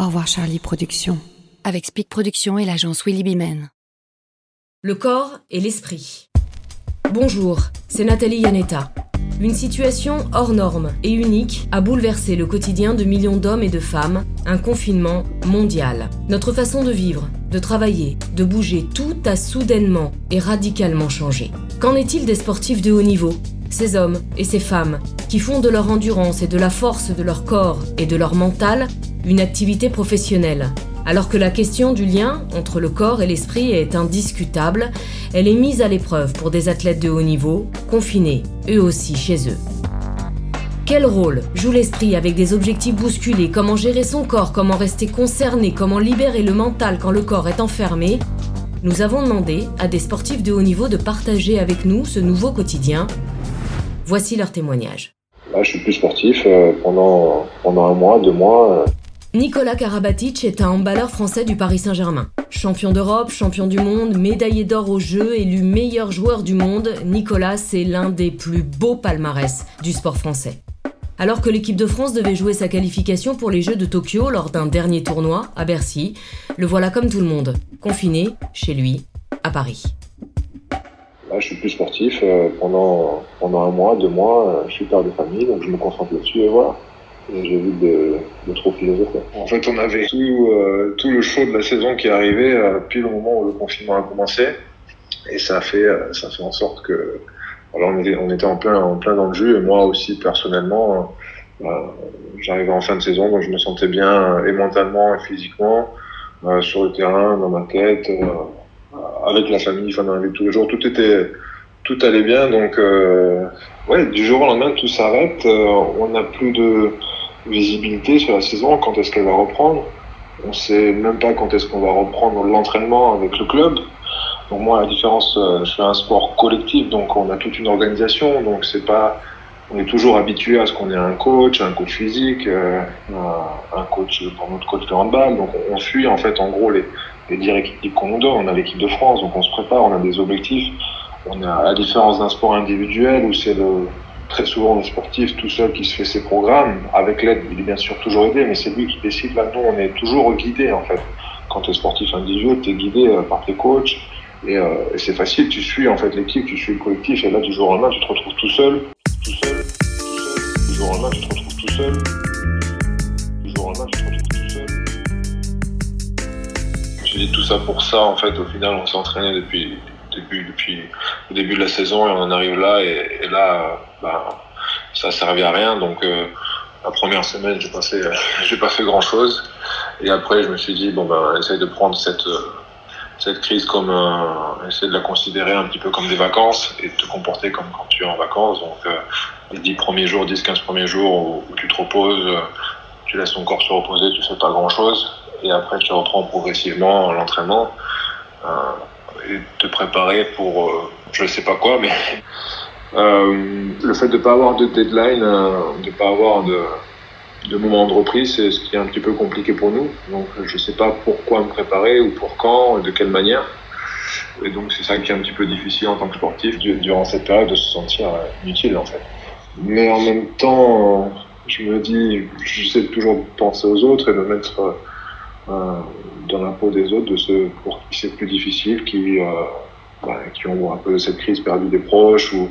Au revoir Charlie Productions. Avec Speak Productions et l'agence Willy Bimen. Le corps et l'esprit. Bonjour, c'est Nathalie Yanetta. Une situation hors norme et unique a bouleversé le quotidien de millions d'hommes et de femmes, un confinement mondial. Notre façon de vivre, de travailler, de bouger, tout a soudainement et radicalement changé. Qu'en est-il des sportifs de haut niveau? Ces hommes et ces femmes qui font de leur endurance et de la force de leur corps et de leur mental une activité professionnelle. Alors que la question du lien entre le corps et l'esprit est indiscutable, elle est mise à l'épreuve pour des athlètes de haut niveau, confinés, eux aussi chez eux. Quel rôle joue l'esprit avec des objectifs bousculés? Comment gérer son corps? Comment rester concerné? Comment libérer le mental quand le corps est enfermé? Nous avons demandé à des sportifs de haut niveau de partager avec nous ce nouveau quotidien. Voici leur témoignage. Là, je suis plus sportif euh, pendant, pendant un mois, deux mois. Nicolas Karabatic est un handballeur français du Paris Saint-Germain. Champion d'Europe, champion du monde, médaillé d'or aux Jeux, élu meilleur joueur du monde, Nicolas c'est l'un des plus beaux palmarès du sport français. Alors que l'équipe de France devait jouer sa qualification pour les Jeux de Tokyo lors d'un dernier tournoi à Bercy, le voilà comme tout le monde, confiné chez lui, à Paris. Là, je suis plus sportif euh, pendant, un mois, deux mois, euh, je suis père de famille, donc je me concentre là-dessus et voilà j'évite de, de trop philosopher. En fait, on avait tout, euh, tout le show de la saison qui arrivait euh, puis le moment où le confinement a commencé. Et ça a fait, euh, ça fait en sorte que alors on était, on était en plein, en plein dans le jus. Et moi aussi, personnellement, euh, j'arrivais en fin de saison, donc je me sentais bien et mentalement et physiquement sur le terrain, dans ma tête, avec la famille, enfin, avec tous les jours. Tout était, tout allait bien. Donc, ouais, du jour au lendemain, tout s'arrête. on n'a plus de visibilité sur la saison, quand est-ce qu'elle va reprendre. On sait même pas quand est-ce qu'on va reprendre l'entraînement avec le club. Donc moi, la différence, euh, je fais un sport collectif, donc on a toute une organisation, donc c'est pas, on est toujours habitué à ce qu'on ait un coach, un coach physique, euh, un coach pour notre coach de handball. Donc on suit en fait en gros les, directives qu'on nous donne. On a l'équipe de France, donc on se prépare, on a des objectifs. On a la différence d'un sport individuel où c'est le très souvent le sportif tout seul qui se fait ses programmes. Avec l'aide, il est bien sûr toujours aidé, mais c'est lui qui décide. Là, nous, on est toujours guidé en fait. Quand tu es sportif individuel, tu es guidé euh, par tes coachs. Euh, et, c'est facile, tu suis en fait l'équipe, tu suis le collectif, et là, du jour au lendemain, tu te retrouves tout seul, tout seul, tout seul. Du jour au lendemain, tu te retrouves tout seul. Du jour au lendemain, tu te retrouves tout seul. Je dis tout ça pour ça, en fait, au final, on s'est entraîné depuis depuis, depuis le début de la saison et on en arrive là et, là, bah, ça servait à rien. Donc euh, la première semaine, j'ai pas fait, j'ai pas fait grand chose. Et après, je me suis dit bon ben, essaye de prendre cette cette crise comme euh, essayer de la considérer un petit peu comme des vacances et de te comporter comme quand tu es en vacances. Donc euh, les 10 premiers jours, 10-15 premiers jours où, tu te reposes, tu laisses ton corps se reposer, tu fais pas grand chose. Et après, tu reprends progressivement l'entraînement et te préparer pour euh, je sais pas quoi, mais euh, le fait de ne pas avoir de deadline, euh, de ne pas avoir de, de moment de reprise, c'est ce qui est un petit peu compliqué pour nous. Donc je ne sais pas pourquoi me préparer ou pour quand, de quelle manière. Et donc c'est ça qui est un petit peu difficile en tant que sportif durant cette période de se sentir utile en fait. Mais en même temps, je me dis, j'essaie toujours penser aux autres et de mettre euh, dans la peau des autres, de ceux pour qui c'est plus difficile, qui, euh, bah, ont un peu cette crise perdu des proches ou,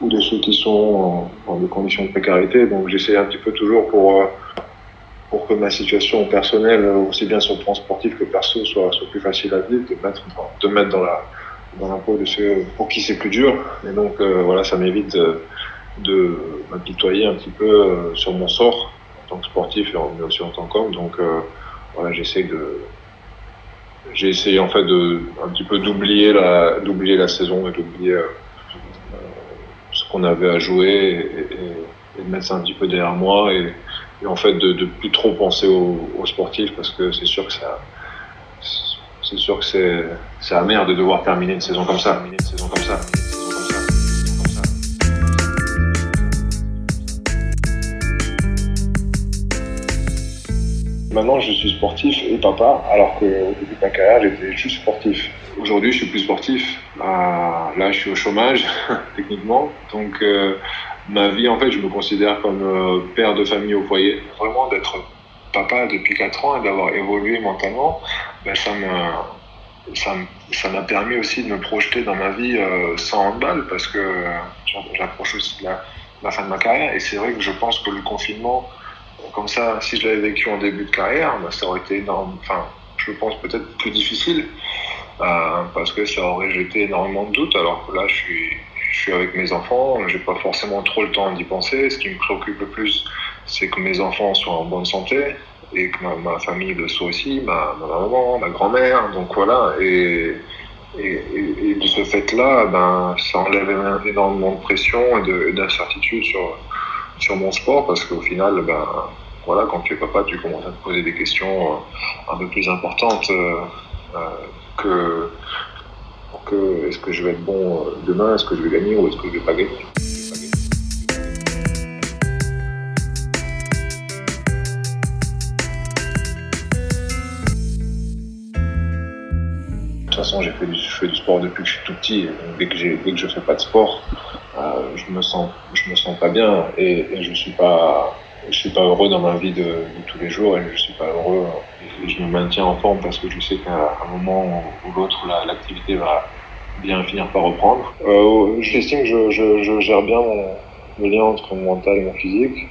de ceux qui sont en, des conditions de précarité. Donc j'essaie un petit peu toujours pour, euh, pour que ma situation personnelle, aussi bien sur le plan sportif que perso, soit, plus facile à vivre, de mettre, de dans, la, dans de ceux pour qui c'est plus dur. Et donc voilà, ça m'évite de, de m'apitoyer un petit peu sur mon sort en tant que sportif et aussi en tant qu'homme. Donc voilà, j'essaie de j'ai essayé en fait de un petit peu d'oublier la d'oublier la saison et d'oublier euh, ce qu'on avait à jouer et, de mettre ça un petit peu derrière moi et, en fait de, de plus trop penser aux, sportifs parce que c'est sûr que ça c'est sûr que c'est amer de devoir terminer une saison comme ça terminer une saison comme ça Maintenant, je suis sportif et papa, alors qu'au début de ma carrière, j'étais juste sportif. Aujourd'hui, je suis plus sportif. Bah, là, je suis au chômage, techniquement. Donc, euh, ma vie, en fait, je me considère comme euh, père de famille au foyer. Vraiment d'être papa depuis 4 ans et d'avoir évolué mentalement, ben, ça me ça m'a permis aussi de me projeter dans ma vie euh, sans handball parce que j'approche aussi de la, fin de ma carrière et c'est vrai que je pense que le confinement comme ça si je l'avais vécu en début de carrière ben, ça aurait été énorme. Enfin je pense peut-être plus difficile euh, parce que ça aurait jeté énormément de doutes. Alors que là je suis je suis avec mes enfants j'ai pas forcément trop le temps d'y penser. Ce qui me préoccupe le plus c'est que mes enfants soient en bonne santé et que ma, famille le soit aussi, ma, maman, ma grand-mère, donc voilà. Et, et, de ce fait-là, ben, ça enlève énormément de pression et d'incertitude sur, sur mon sport parce qu'au final, ben, voilà, quand tu es papa, tu commences à te poser des questions euh, un peu plus importantes euh, euh, que, que est-ce que je vais être bon demain, est-ce que je vais gagner ou est-ce que je vais pas gagner. j'ai fait du, je fais du sport depuis que je suis tout petit. dès que dès que je fais pas de sport, euh, je me sens, je me sens pas bien et, je suis pas, je suis pas heureux dans ma vie de, tous les jours et je suis pas heureux. Et je me maintiens en forme parce que je sais qu'à un moment ou l'autre, l'activité va bien finir par reprendre. Euh, j'estime que je, je, je, gère bien mon, le lien entre mon mental et mon physique.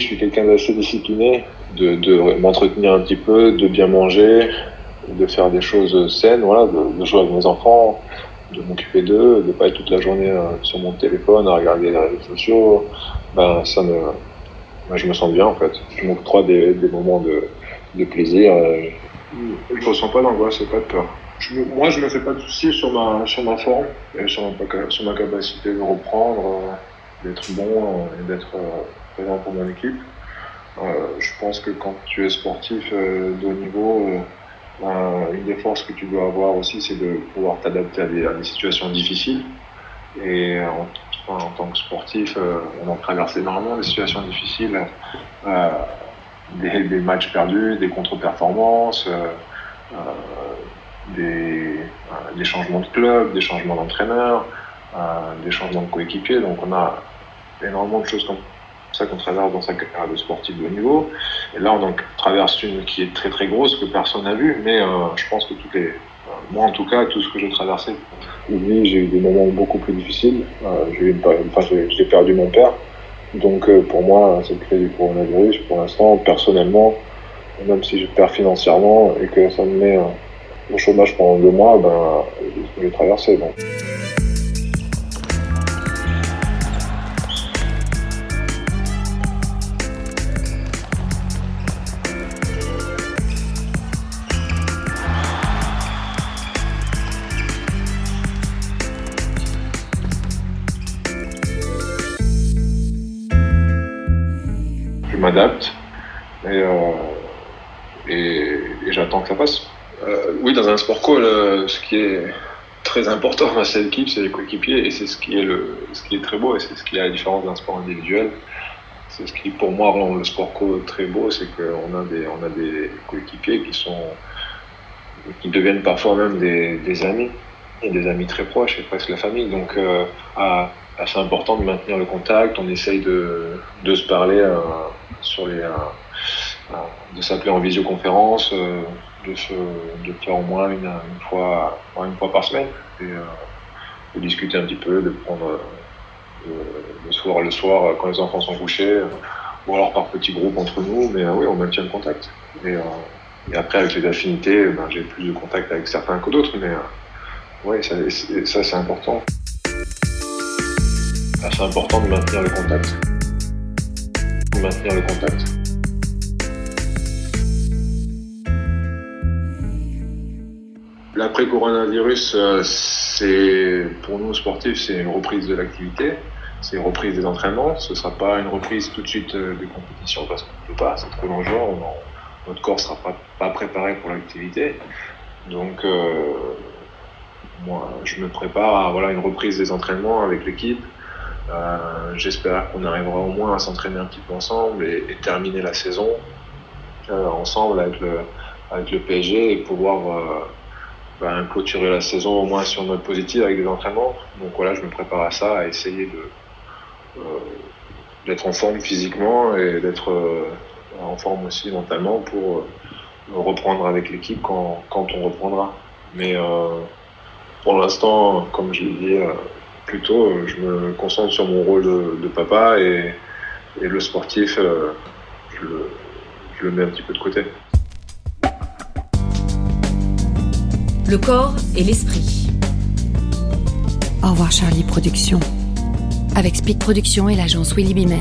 Je suis quelqu'un d'assez discipliné, de, de m'entretenir un petit peu, de bien manger, de faire des choses saines, voilà, de, jouer avec mes enfants, de m'occuper d'eux, de pas être toute la journée euh, sur mon téléphone à regarder les réseaux sociaux, ben ça me, je me sens bien en fait. Je m'octroie des, des moments de, de plaisir. Et... Je ressens pas d'angoisse et pas de peur. moi, je me fais pas de soucis sur ma, sur forme et sur ma, sur ma capacité de reprendre, euh, d'être bon euh, et d'être présent pour mon équipe. je pense que quand tu es sportif de haut niveau, euh, une des forces que tu dois avoir aussi, c'est de pouvoir t'adapter à, des, situations difficiles. Et en, tant que sportif, euh, on en traverse énormément des situations difficiles, euh, des, matchs perdus, des contre-performances, des, changements de club, des changements d'entraîneur, des changements de coéquipiers. Donc on a énormément de choses comme ça qu'on traverse dans sa carrière de sportif de haut niveau. Et là, on traverse une qui est très très grosse que personne n'a vue, mais euh, je pense que toutes les, euh, moi en tout cas, tout ce que j'ai traversé. Oui, j'ai eu des moments beaucoup plus difficiles. Euh, j'ai perdu mon père. Donc pour moi, c'est le crédit du coronavirus. Pour l'instant, personnellement, même si je perds financièrement et que ça me met au chômage pendant deux mois, ben, j'ai traversé. M'adapte euh, et, et, j'attends que ça passe. Euh, oui, dans un sport co, ce qui est très important dans cette équipe, c'est les coéquipiers et c'est ce qui est le, ce qui est très beau et c'est ce qui est la différence d'un sport individuel. C'est ce qui, pour moi, rend le sport co très beau, c'est qu'on a des, on a des coéquipiers qui sont, qui deviennent parfois même des, des amis des amis très proches et presque la famille. Donc, euh, c'est important de maintenir le contact. On essaye de, de se parler euh, euh, euh, de s'appeler en visioconférence, euh, de, se, faire au moins une, fois, une fois par semaine et de discuter un petit peu, de prendre le soir, le soir quand les enfants sont couchés, ou alors par petits groupes entre nous, mais oui, on maintient le contact. Et, après, avec les affinités, ben, j'ai plus de contact avec certains que d'autres, mais oui, ça c'est important. C'est important de maintenir le contact maintenir le contact. L'après-coronavirus, euh, c'est pour nous sportifs, c'est une reprise de l'activité, c'est une reprise des entraînements. Ce ne sera pas une reprise tout de suite euh, des compétitions parce qu'on ne peut pas, c'est trop dangereux. notre corps ne sera pas, préparé pour l'activité. Donc, euh, moi, je me prépare à voilà, une reprise des entraînements avec l'équipe. Euh, j'espère qu'on arrivera au moins à s'entraîner un petit peu ensemble et, terminer la saison euh, ensemble avec le, avec le PSG et pouvoir euh, ben, clôturer la saison au moins sur notre positive avec des entraînements. Donc voilà, je me prépare à ça, à essayer de d'être en forme physiquement et d'être en forme aussi mentalement pour reprendre avec l'équipe quand, quand, on reprendra. Mais pour l'instant, comme je l'ai dit plus tôt, je me concentre sur mon rôle de, papa et, et, le sportif, je le, je le mets un petit peu de côté. Le corps et l'esprit. Au revoir Charlie Productions. Avec Speed Productions et l'agence Willy Bimen.